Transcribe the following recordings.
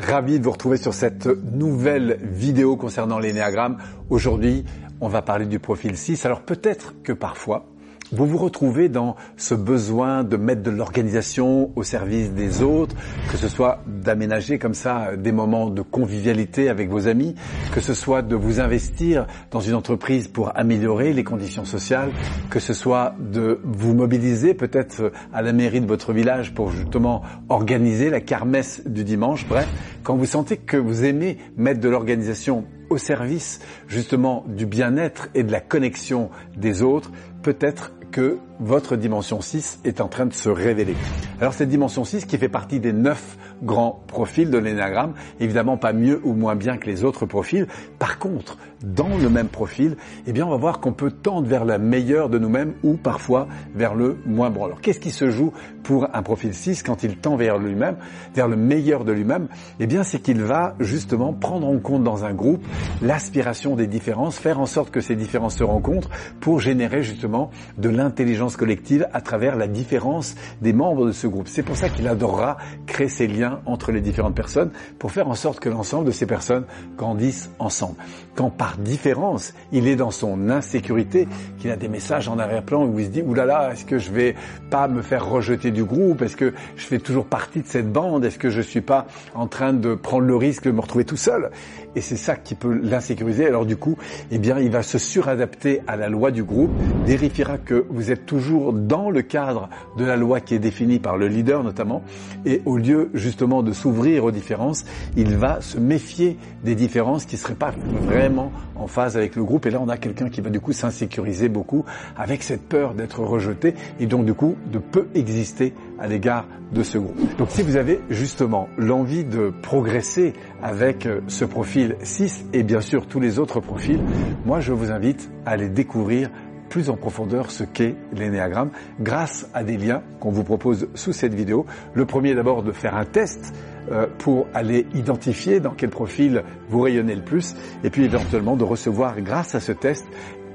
Ravi de vous retrouver sur cette nouvelle vidéo concernant l'énéagramme. Aujourd'hui, on va parler du profil 6. Alors peut-être que parfois, vous vous retrouvez dans ce besoin de mettre de l'organisation au service des autres, que ce soit d'aménager comme ça des moments de convivialité avec vos amis, que ce soit de vous investir dans une entreprise pour améliorer les conditions sociales, que ce soit de vous mobiliser peut-être à la mairie de votre village pour justement organiser la kermesse du dimanche. Bref, quand vous sentez que vous aimez mettre de l'organisation au service justement du bien-être et de la connexion des autres, peut-être que votre dimension 6 est en train de se révéler. Alors cette dimension 6 qui fait partie des neuf grands profils de l'énagramme, évidemment pas mieux ou moins bien que les autres profils. Par contre, dans le même profil, eh bien on va voir qu'on peut tendre vers la meilleure de nous-mêmes ou parfois vers le moins bon. Alors qu'est-ce qui se joue pour un profil 6 quand il tend vers lui-même, vers le meilleur de lui-même? Eh bien c'est qu'il va justement prendre en compte dans un groupe l'aspiration des différences, faire en sorte que ces différences se rencontrent pour générer justement de l'intelligence collective à travers la différence des membres de ce C'est pour ça qu'il adorera créer ces liens entre les différentes personnes pour faire en sorte que l'ensemble de ces personnes grandissent ensemble. Quand par différence, il est dans son insécurité, qu'il a des messages en arrière-plan où il se dit oulala, est-ce que je vais pas me faire rejeter du groupe? Est-ce que je fais toujours partie de cette bande? Est-ce que je suis pas en train de prendre le risque de me retrouver tout seul? Et c'est ça qui peut l'insécuriser. Alors du coup, eh bien, il va se suradapter à la loi du groupe, vérifiera que vous êtes toujours dans le cadre de la loi qui est définie par le leader notamment, et au lieu justement de s'ouvrir aux différences, il va se méfier des différences qui seraient pas vraiment en phase avec le groupe. Et là, on a quelqu'un qui va du coup s'insécuriser beaucoup avec cette peur d'être rejeté et donc du coup de peu exister à l'égard de ce groupe. Donc si vous avez justement l'envie de progresser avec euh, ce profil 6 et bien sûr tous les autres profils, moi je vous invite à aller découvrir plus en profondeur ce qu'est l'énéagramme grâce à des liens qu'on vous propose sous cette vidéo. Le premier d'abord de faire un test euh, pour aller identifier dans quel profil vous rayonnez le plus et puis éventuellement de recevoir grâce à ce test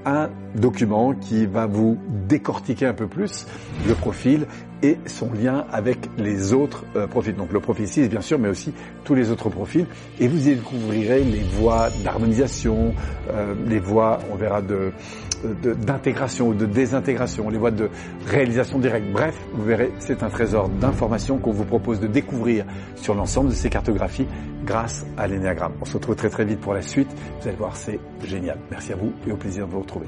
un document qui va vous décortiquer un peu plus le profil et son lien avec les autres euh, profils. Donc le profil 6 bien sûr, mais aussi tous les autres profils. Et vous y découvrirez les voies d'harmonisation, euh, les voies, on verra, d'intégration ou de désintégration, les voies de réalisation directe. Bref, vous verrez, c'est un trésor d'informations qu'on vous propose de découvrir sur l'ensemble de ces cartographies grâce à l'énéagramme. On se retrouve très très vite pour la suite. Vous allez voir, c'est génial. Merci à vous et au plaisir de vous retrouver.